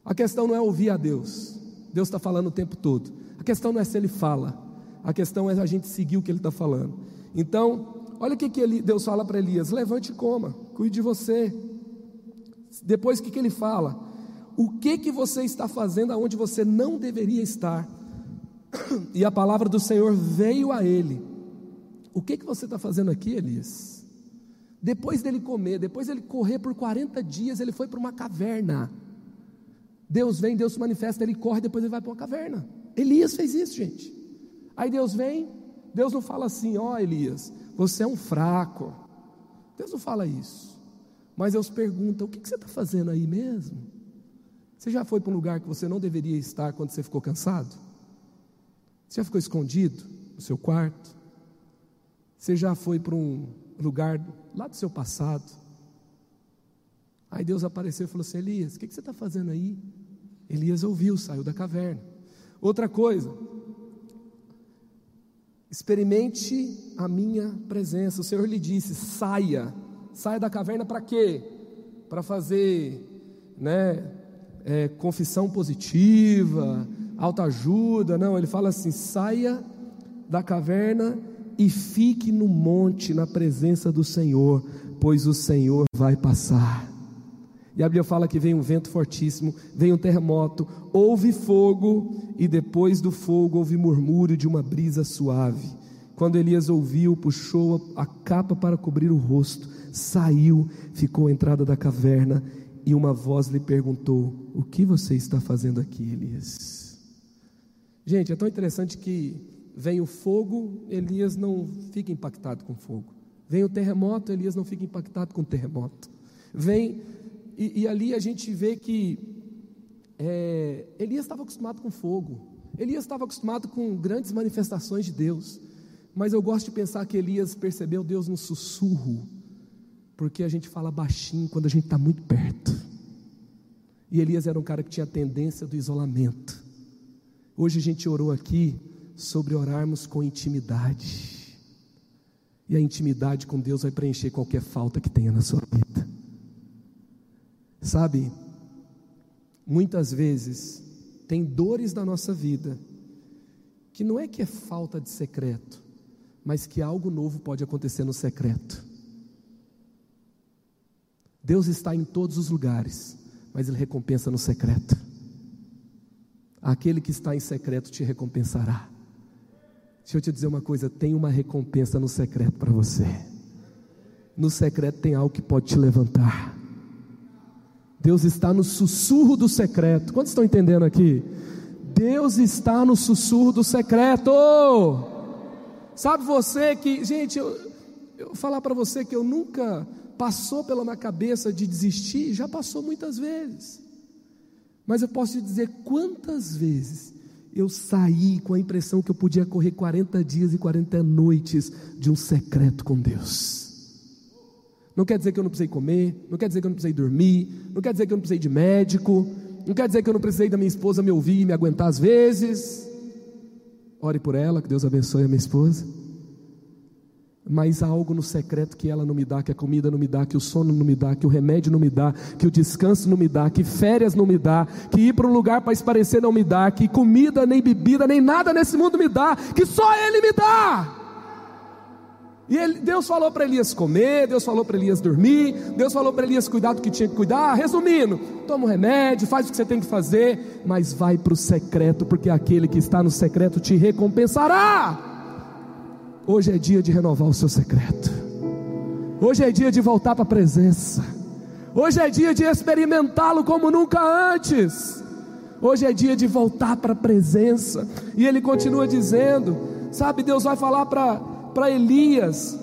A questão não é ouvir a Deus. Deus está falando o tempo todo. A questão não é se Ele fala. A questão é a gente seguir o que Ele está falando. Então, olha o que, que Deus fala para Elias: levante e coma, cuide de você. Depois o que, que ele fala? O que que você está fazendo aonde você não deveria estar? E a palavra do Senhor veio a ele. O que que você está fazendo aqui, Elias? Depois dele comer, depois dele correr por 40 dias, ele foi para uma caverna. Deus vem, Deus se manifesta, ele corre, depois ele vai para uma caverna. Elias fez isso, gente. Aí Deus vem, Deus não fala assim, ó oh, Elias, você é um fraco. Deus não fala isso. Mas Deus pergunta: o que, que você está fazendo aí mesmo? Você já foi para um lugar que você não deveria estar quando você ficou cansado? Você já ficou escondido no seu quarto? Você já foi para um lugar lá do seu passado? Aí Deus apareceu e falou assim: Elias, o que, que você está fazendo aí? Elias ouviu, saiu da caverna. Outra coisa, experimente a minha presença. O Senhor lhe disse: saia, saia da caverna para quê? Para fazer, né, é, confissão positiva, autoajuda. Não, ele fala assim: saia da caverna e fique no monte na presença do Senhor, pois o Senhor vai passar. E a Bíblia fala que vem um vento fortíssimo, vem um terremoto, houve fogo, e depois do fogo houve murmúrio de uma brisa suave. Quando Elias ouviu, puxou a capa para cobrir o rosto, saiu, ficou à entrada da caverna, e uma voz lhe perguntou: O que você está fazendo aqui, Elias? Gente, é tão interessante que vem o fogo, Elias não fica impactado com fogo. Vem o terremoto, Elias não fica impactado com o terremoto. Vem e, e ali a gente vê que é, Elias estava acostumado com fogo, Elias estava acostumado com grandes manifestações de Deus, mas eu gosto de pensar que Elias percebeu Deus no sussurro, porque a gente fala baixinho quando a gente está muito perto. E Elias era um cara que tinha a tendência do isolamento. Hoje a gente orou aqui sobre orarmos com intimidade. E a intimidade com Deus vai preencher qualquer falta que tenha na sua vida. Sabe, muitas vezes tem dores da nossa vida que não é que é falta de secreto, mas que algo novo pode acontecer no secreto. Deus está em todos os lugares, mas Ele recompensa no secreto. Aquele que está em secreto te recompensará. Deixa eu te dizer uma coisa: tem uma recompensa no secreto para você. No secreto tem algo que pode te levantar. Deus está no sussurro do secreto. Quantos estão entendendo aqui? Deus está no sussurro do secreto. Sabe você que, gente, eu, eu falar para você que eu nunca passou pela minha cabeça de desistir, já passou muitas vezes. Mas eu posso te dizer quantas vezes eu saí com a impressão que eu podia correr 40 dias e 40 noites de um secreto com Deus. Não quer dizer que eu não precisei comer, não quer dizer que eu não precisei dormir, não quer dizer que eu não precisei de médico, não quer dizer que eu não precisei da minha esposa me ouvir e me aguentar às vezes. Ore por ela, que Deus abençoe a minha esposa. Mas há algo no secreto que ela não me dá, que a comida não me dá, que o sono não me dá, que o remédio não me dá, que o descanso não me dá, que férias não me dá, que ir para um lugar para esparecer não me dá, que comida, nem bebida, nem nada nesse mundo me dá, que só Ele me dá. E ele, Deus falou para Elias comer, Deus falou para Elias dormir, Deus falou para Elias cuidar do que tinha que cuidar. Resumindo, toma um remédio, faz o que você tem que fazer, mas vai para o secreto, porque aquele que está no secreto te recompensará. Hoje é dia de renovar o seu secreto. Hoje é dia de voltar para a presença. Hoje é dia de experimentá-lo como nunca antes. Hoje é dia de voltar para a presença. E ele continua dizendo: Sabe, Deus vai falar para Elias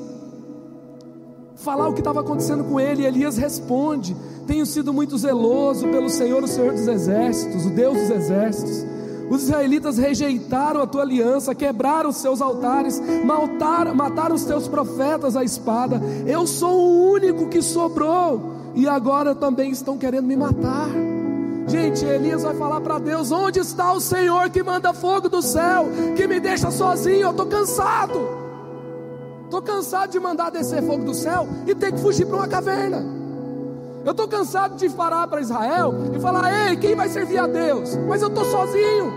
falar o que estava acontecendo com ele, e Elias responde: Tenho sido muito zeloso pelo Senhor, o Senhor dos exércitos, o Deus dos exércitos. Os israelitas rejeitaram a tua aliança, quebraram os seus altares, mataram, mataram os teus profetas à espada. Eu sou o único que sobrou, e agora também estão querendo me matar. Gente, Elias vai falar para Deus: onde está o Senhor que manda fogo do céu, que me deixa sozinho? Eu estou cansado. Estou cansado de mandar descer fogo do céu e ter que fugir para uma caverna. Eu estou cansado de parar para Israel e falar: ei, quem vai servir a Deus? Mas eu estou sozinho.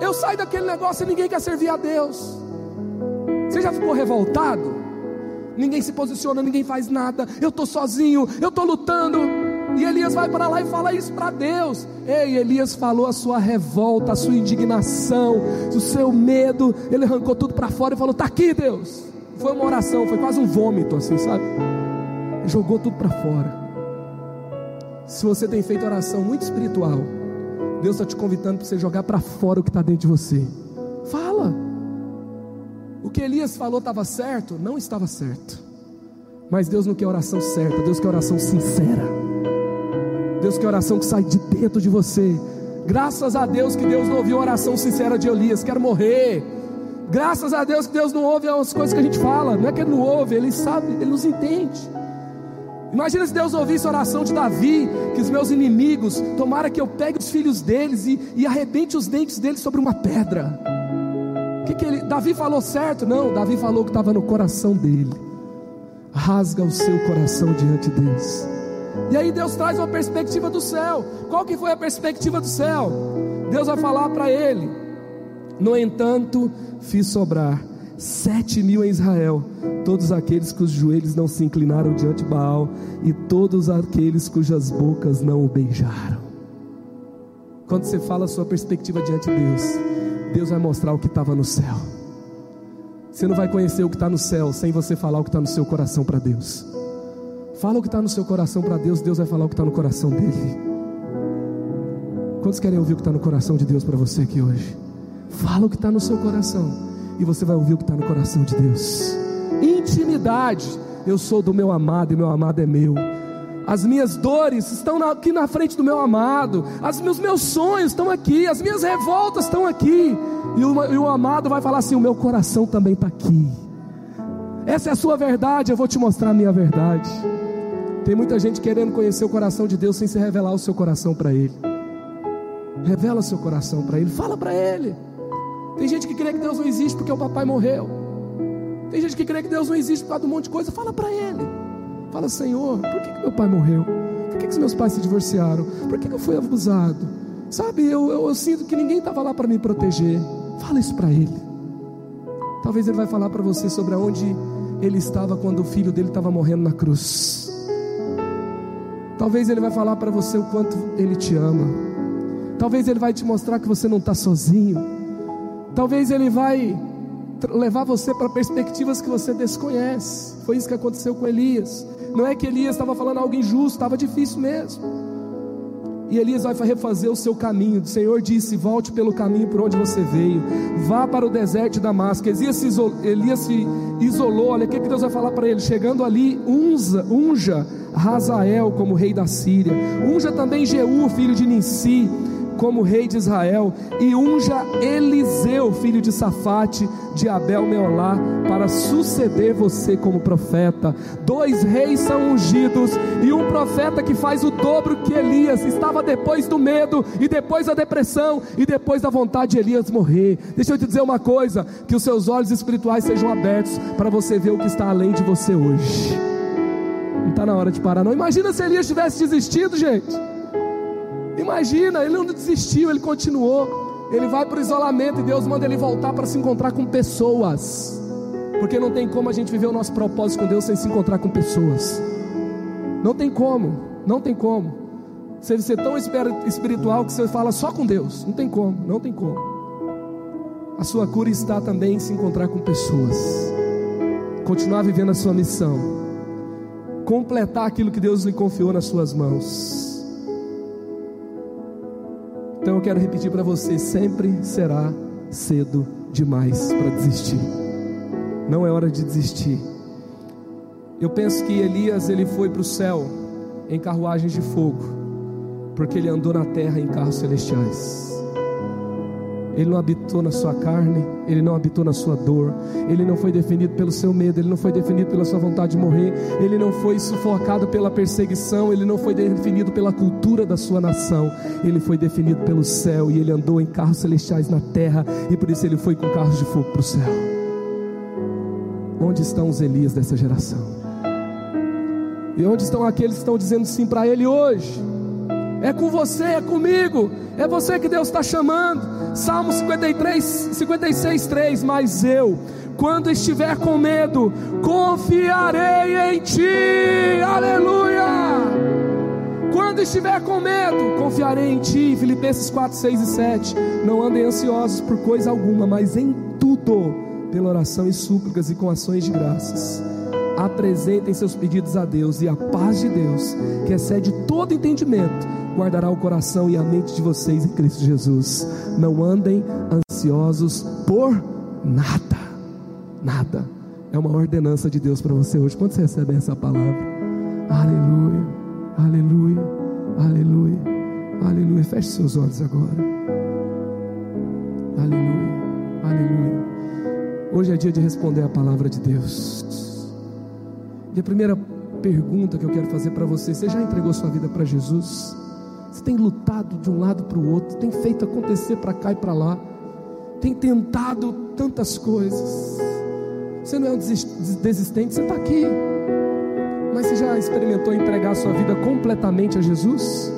Eu saio daquele negócio e ninguém quer servir a Deus. Você já ficou revoltado? Ninguém se posiciona, ninguém faz nada. Eu estou sozinho, eu estou lutando. E Elias vai para lá e fala isso para Deus. Ei, Elias falou a sua revolta, a sua indignação, o seu medo. Ele arrancou tudo para fora e falou: Está aqui, Deus. Foi uma oração, foi quase um vômito, assim, sabe? Jogou tudo para fora. Se você tem feito oração muito espiritual, Deus está te convidando para você jogar para fora o que está dentro de você. Fala. O que Elias falou estava certo? Não estava certo. Mas Deus não quer oração certa, Deus quer oração sincera. Deus quer oração que sai de dentro de você. Graças a Deus que Deus não ouviu a oração sincera de Elias, quero morrer. Graças a Deus que Deus não ouve as coisas que a gente fala, não é que Ele não ouve, Ele sabe, Ele nos entende. Imagina se Deus ouvisse a oração de Davi, que os meus inimigos, tomara que eu pegue os filhos deles e, e arrebente os dentes deles sobre uma pedra. Que que ele, Davi falou certo? Não, Davi falou que estava no coração dele. Rasga o seu coração diante de Deus. E aí Deus traz uma perspectiva do céu. Qual que foi a perspectiva do céu? Deus vai falar para ele. No entanto, fiz sobrar sete mil em Israel, todos aqueles cujos joelhos não se inclinaram diante de Baal, e todos aqueles cujas bocas não o beijaram. Quando você fala a sua perspectiva diante de Deus, Deus vai mostrar o que estava no céu. Você não vai conhecer o que está no céu sem você falar o que está no seu coração para Deus. Fala o que está no seu coração para Deus, Deus vai falar o que está no coração dele. Quantos querem ouvir o que está no coração de Deus para você aqui hoje? Fala o que está no seu coração e você vai ouvir o que está no coração de Deus. Intimidade. Eu sou do meu amado e meu amado é meu. As minhas dores estão aqui na frente do meu amado. As meus, meus sonhos estão aqui. As minhas revoltas estão aqui. E o, e o amado vai falar assim: O meu coração também está aqui. Essa é a sua verdade. Eu vou te mostrar a minha verdade. Tem muita gente querendo conhecer o coração de Deus sem se revelar o seu coração para Ele. Revela o seu coração para Ele, fala para Ele. Tem gente que crê que Deus não existe porque o papai morreu. Tem gente que crê que Deus não existe por causa de um monte de coisa. Fala para Ele. Fala, Senhor, por que, que meu pai morreu? Por que, que os meus pais se divorciaram? Por que, que eu fui abusado? Sabe, eu, eu, eu sinto que ninguém estava lá para me proteger. Fala isso para Ele. Talvez Ele vai falar para você sobre aonde Ele estava quando o filho dele estava morrendo na cruz. Talvez ele vai falar para você o quanto ele te ama. Talvez ele vai te mostrar que você não está sozinho. Talvez ele vai levar você para perspectivas que você desconhece. Foi isso que aconteceu com Elias. Não é que Elias estava falando algo injusto, estava difícil mesmo. E Elias vai refazer o seu caminho. O Senhor disse: Volte pelo caminho por onde você veio. Vá para o deserto de Damasco. Elias se isolou. Elias se isolou. Olha o que Deus vai falar para ele. Chegando ali, unja, unja Razael como rei da Síria, unja também Jeú, filho de Ninsi, como rei de Israel, e unja Eliseu, filho de Safate, de Abel Meolá, para suceder você como profeta. Dois reis são ungidos, e um profeta que faz o dobro que Elias, estava depois do medo, e depois da depressão, e depois da vontade de Elias morrer. Deixa eu te dizer uma coisa: que os seus olhos espirituais sejam abertos para você ver o que está além de você hoje. Não está na hora de parar, não. Imagina se Elias tivesse desistido, gente. Imagina, ele não desistiu, ele continuou. Ele vai para o isolamento e Deus manda ele voltar para se encontrar com pessoas. Porque não tem como a gente viver o nosso propósito com Deus sem se encontrar com pessoas. Não tem como, não tem como. Você ser tão espiritual que você fala só com Deus. Não tem como, não tem como. A sua cura está também em se encontrar com pessoas. Continuar vivendo a sua missão completar aquilo que Deus lhe confiou nas suas mãos. Então eu quero repetir para você: sempre será cedo demais para desistir. Não é hora de desistir. Eu penso que Elias ele foi para o céu em carruagens de fogo, porque ele andou na terra em carros celestiais. Ele não habitou na sua carne, ele não habitou na sua dor, ele não foi definido pelo seu medo, ele não foi definido pela sua vontade de morrer, ele não foi sufocado pela perseguição, ele não foi definido pela cultura da sua nação, ele foi definido pelo céu e ele andou em carros celestiais na terra e por isso ele foi com carros de fogo para o céu. Onde estão os Elias dessa geração? E onde estão aqueles que estão dizendo sim para ele hoje? É com você, é comigo, é você que Deus está chamando. Salmo 53, 56, 3. Mas eu, quando estiver com medo, confiarei em ti. Aleluia! Quando estiver com medo, confiarei em ti. Filipenses 4, 6 e 7. Não andem ansiosos por coisa alguma, mas em tudo, pela oração e súplicas e com ações de graças. Apresentem seus pedidos a Deus e a paz de Deus, que excede todo entendimento guardará o coração e a mente de vocês em Cristo Jesus. Não andem ansiosos por nada, nada. É uma ordenança de Deus para você hoje. Quando você recebe essa palavra? Aleluia, aleluia, aleluia, aleluia. Feche seus olhos agora. Aleluia, aleluia. Hoje é dia de responder a palavra de Deus. E a primeira pergunta que eu quero fazer para você: você já entregou sua vida para Jesus? Você tem lutado de um lado para o outro, tem feito acontecer para cá e para lá, tem tentado tantas coisas. Você não é um desistente, você está aqui. Mas você já experimentou entregar sua vida completamente a Jesus?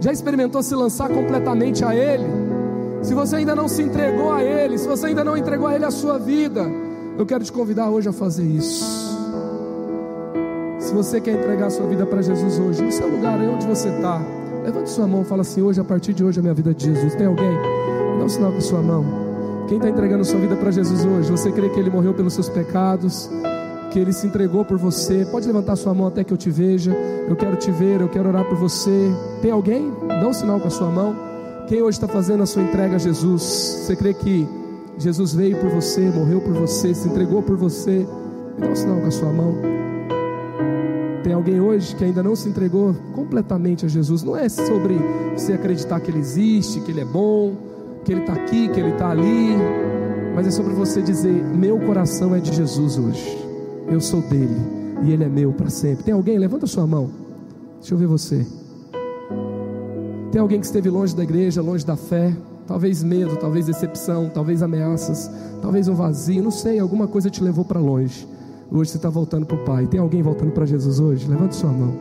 Já experimentou se lançar completamente a Ele? Se você ainda não se entregou a Ele, se você ainda não entregou a Ele a sua vida, eu quero te convidar hoje a fazer isso. Se você quer entregar a sua vida para Jesus hoje, no seu lugar, aí onde você está, Levante sua mão e fala assim: hoje, a partir de hoje, a minha vida é de Jesus. Tem alguém? Dá um sinal com sua mão. Quem está entregando sua vida para Jesus hoje? Você crê que Ele morreu pelos seus pecados? Que Ele se entregou por você? Pode levantar sua mão até que eu te veja. Eu quero te ver, eu quero orar por você. Tem alguém? Dá um sinal com a sua mão. Quem hoje está fazendo a sua entrega a Jesus? Você crê que Jesus veio por você, morreu por você, se entregou por você? Dá um sinal com a sua mão. Tem alguém hoje que ainda não se entregou completamente a Jesus. Não é sobre você acreditar que Ele existe, que Ele é bom, que Ele está aqui, que Ele está ali. Mas é sobre você dizer: Meu coração é de Jesus hoje. Eu sou dele e Ele é meu para sempre. Tem alguém? Levanta sua mão. Deixa eu ver você. Tem alguém que esteve longe da igreja, longe da fé, talvez medo, talvez decepção, talvez ameaças, talvez um vazio, não sei, alguma coisa te levou para longe. Hoje você está voltando para o Pai. Tem alguém voltando para Jesus hoje? Levante sua mão.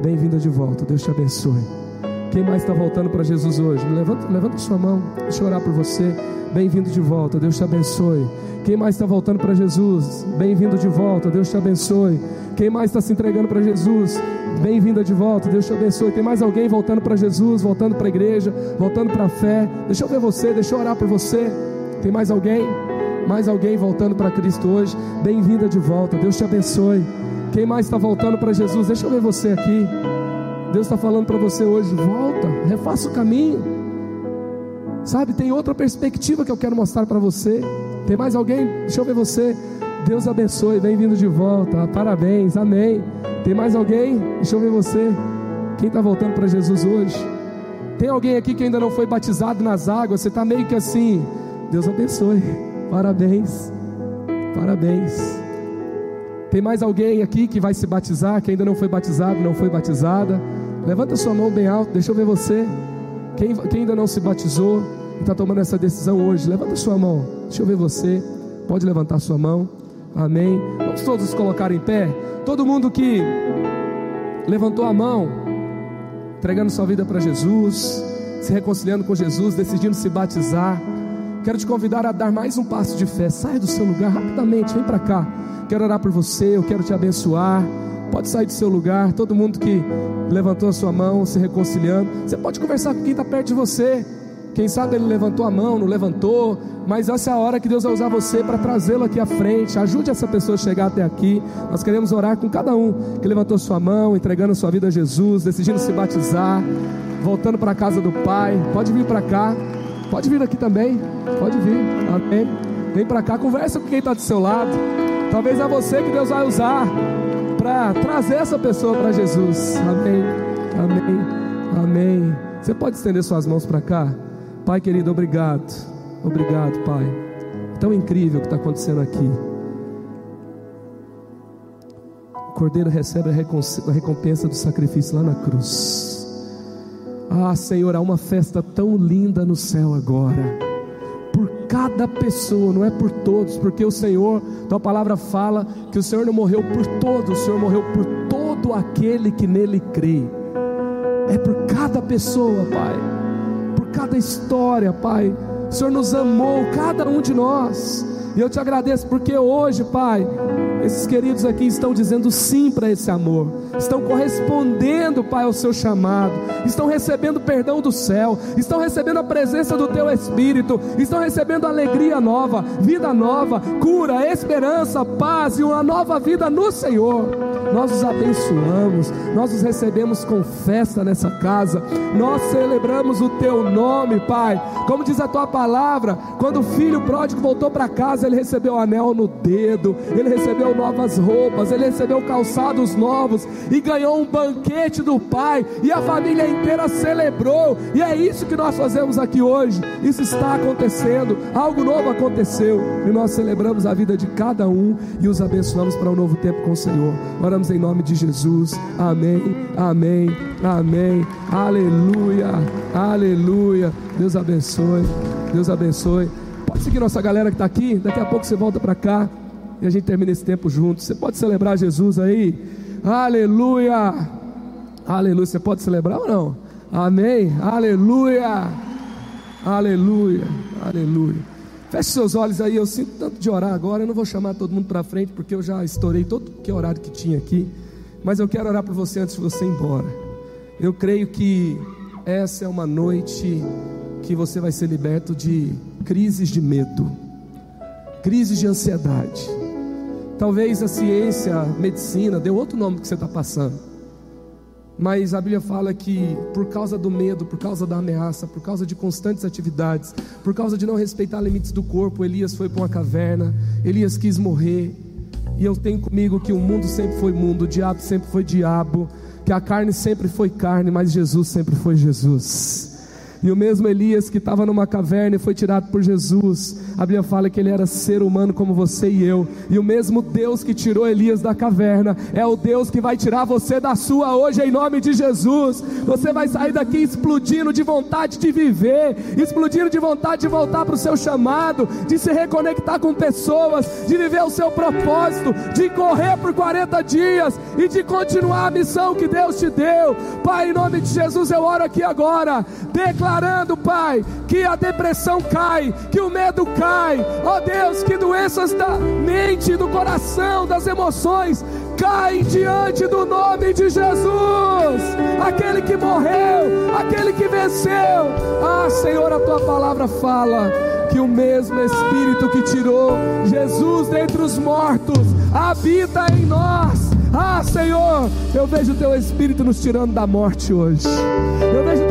Bem-vinda de volta. Deus te abençoe. Quem mais está voltando para Jesus hoje? Levanta, levanta sua mão. Deixa eu orar por você. Bem-vindo de volta. Deus te abençoe. Quem mais está voltando para Jesus? Bem-vindo de volta. Deus te abençoe. Quem mais está se entregando para Jesus? Bem-vinda de volta. Deus te abençoe. Tem mais alguém voltando para Jesus, voltando para a igreja, voltando para a fé? Deixa eu ver você. Deixa eu orar por você. Tem mais alguém? Mais alguém voltando para Cristo hoje? Bem-vinda de volta. Deus te abençoe. Quem mais está voltando para Jesus? Deixa eu ver você aqui. Deus está falando para você hoje: volta, refaça o caminho. Sabe, tem outra perspectiva que eu quero mostrar para você. Tem mais alguém? Deixa eu ver você. Deus abençoe, bem-vindo de volta. Parabéns, amém. Tem mais alguém? Deixa eu ver você. Quem está voltando para Jesus hoje? Tem alguém aqui que ainda não foi batizado nas águas? Você está meio que assim. Deus abençoe. Parabéns, parabéns. Tem mais alguém aqui que vai se batizar, que ainda não foi batizado, não foi batizada? Levanta sua mão bem alto, deixa eu ver você. Quem, quem ainda não se batizou e está tomando essa decisão hoje, levanta sua mão, deixa eu ver você. Pode levantar sua mão, amém. Vamos todos colocar em pé. Todo mundo que levantou a mão, entregando sua vida para Jesus, se reconciliando com Jesus, decidindo se batizar. Quero te convidar a dar mais um passo de fé. Sai do seu lugar rapidamente, vem para cá. Quero orar por você, eu quero te abençoar. Pode sair do seu lugar. Todo mundo que levantou a sua mão, se reconciliando. Você pode conversar com quem está perto de você. Quem sabe ele levantou a mão, não levantou, mas essa é a hora que Deus vai usar você para trazê-lo aqui à frente. Ajude essa pessoa a chegar até aqui. Nós queremos orar com cada um que levantou sua mão, entregando sua vida a Jesus, decidindo se batizar, voltando para a casa do Pai. Pode vir para cá. Pode vir aqui também. Pode vir. Amém. Vem para cá, conversa com quem está do seu lado. Talvez é você que Deus vai usar para trazer essa pessoa para Jesus. Amém. Amém. Amém. Você pode estender suas mãos para cá? Pai querido, obrigado. Obrigado, Pai. Tão incrível o que está acontecendo aqui. O Cordeiro recebe a recompensa do sacrifício lá na cruz. Ah, Senhor, há uma festa tão linda no céu agora. Por cada pessoa, não é por todos, porque o Senhor, tua palavra fala que o Senhor não morreu por todos, o Senhor morreu por todo aquele que nele crê. É por cada pessoa, Pai, por cada história, Pai. O Senhor nos amou, cada um de nós. E eu te agradeço porque hoje, Pai, esses queridos aqui estão dizendo sim para esse amor, estão correspondendo, Pai, ao seu chamado, estão recebendo perdão do céu, estão recebendo a presença do Teu Espírito, estão recebendo alegria nova, vida nova, cura, esperança, paz e uma nova vida no Senhor. Nós os abençoamos, nós os recebemos com festa nessa casa, nós celebramos o Teu nome, Pai. Como diz a Tua palavra, quando o filho pródigo voltou para casa, ele recebeu anel no dedo, ele recebeu novas roupas, ele recebeu calçados novos e ganhou um banquete do Pai, e a família inteira celebrou, e é isso que nós fazemos aqui hoje. Isso está acontecendo, algo novo aconteceu, e nós celebramos a vida de cada um e os abençoamos para um novo tempo com o Senhor. Oramos em nome de Jesus, amém, amém, amém, aleluia, aleluia. Deus abençoe, Deus abençoe. Pode seguir nossa galera que está aqui, daqui a pouco você volta para cá e a gente termina esse tempo juntos. Você pode celebrar Jesus aí? Aleluia! Aleluia. Você pode celebrar ou não? Amém? Aleluia! Aleluia! Aleluia. Feche seus olhos aí. Eu sinto tanto de orar agora. Eu não vou chamar todo mundo para frente porque eu já estourei todo que horário que tinha aqui. Mas eu quero orar por você antes de você ir embora. Eu creio que essa é uma noite que você vai ser liberto de crises de medo, crises de ansiedade Talvez a ciência, a medicina, deu outro nome que você está passando. Mas a Bíblia fala que por causa do medo, por causa da ameaça, por causa de constantes atividades, por causa de não respeitar limites do corpo, Elias foi para uma caverna, Elias quis morrer. E eu tenho comigo que o mundo sempre foi mundo, o diabo sempre foi diabo, que a carne sempre foi carne, mas Jesus sempre foi Jesus. E o mesmo Elias que estava numa caverna e foi tirado por Jesus, a Bíblia fala que ele era ser humano como você e eu. E o mesmo Deus que tirou Elias da caverna é o Deus que vai tirar você da sua hoje em nome de Jesus. Você vai sair daqui explodindo de vontade de viver, explodindo de vontade de voltar para o seu chamado, de se reconectar com pessoas, de viver o seu propósito, de correr por 40 dias e de continuar a missão que Deus te deu. Pai, em nome de Jesus, eu oro aqui agora, declaro declarando, Pai, que a depressão cai, que o medo cai, ó oh, Deus, que doenças da mente, do coração, das emoções caem diante do nome de Jesus, aquele que morreu, aquele que venceu. Ah, Senhor, a tua palavra fala que o mesmo Espírito que tirou Jesus dentre os mortos habita em nós. Ah, Senhor, eu vejo o teu Espírito nos tirando da morte hoje. Eu vejo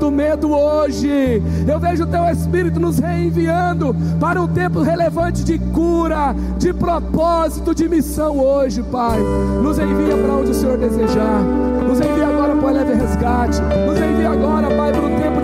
do medo hoje. Eu vejo o teu Espírito nos reenviando para um tempo relevante de cura, de propósito, de missão hoje, Pai. Nos envia para onde o Senhor desejar. Nos envia agora para o leve resgate. Nos envia agora, Pai, para um tempo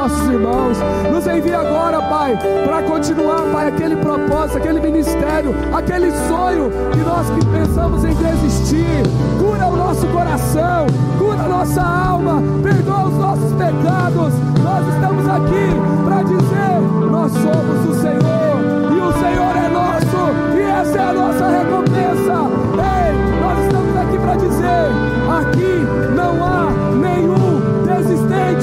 nossos irmãos. Nos envia agora, Pai, para continuar, Pai, aquele propósito, aquele ministério, aquele sonho que nós que pensamos em desistir. Cura o nosso coração, cura a nossa alma, perdoa os nossos pecados. Nós estamos aqui para dizer: nós somos o Senhor e o Senhor é nosso, e essa é a nossa recompensa. Ei, nós estamos aqui para dizer: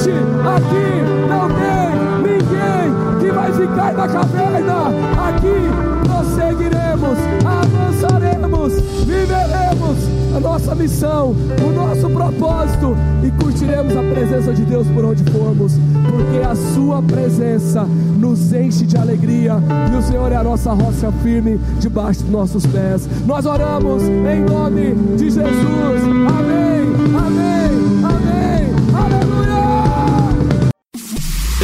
aqui não tem ninguém que vai ficar na caverna, aqui prosseguiremos, avançaremos, viveremos a nossa missão, o nosso propósito e curtiremos a presença de Deus por onde formos, porque a Sua presença nos enche de alegria e o Senhor é a nossa rocha firme debaixo dos nossos pés. Nós oramos em nome de Jesus. Amém,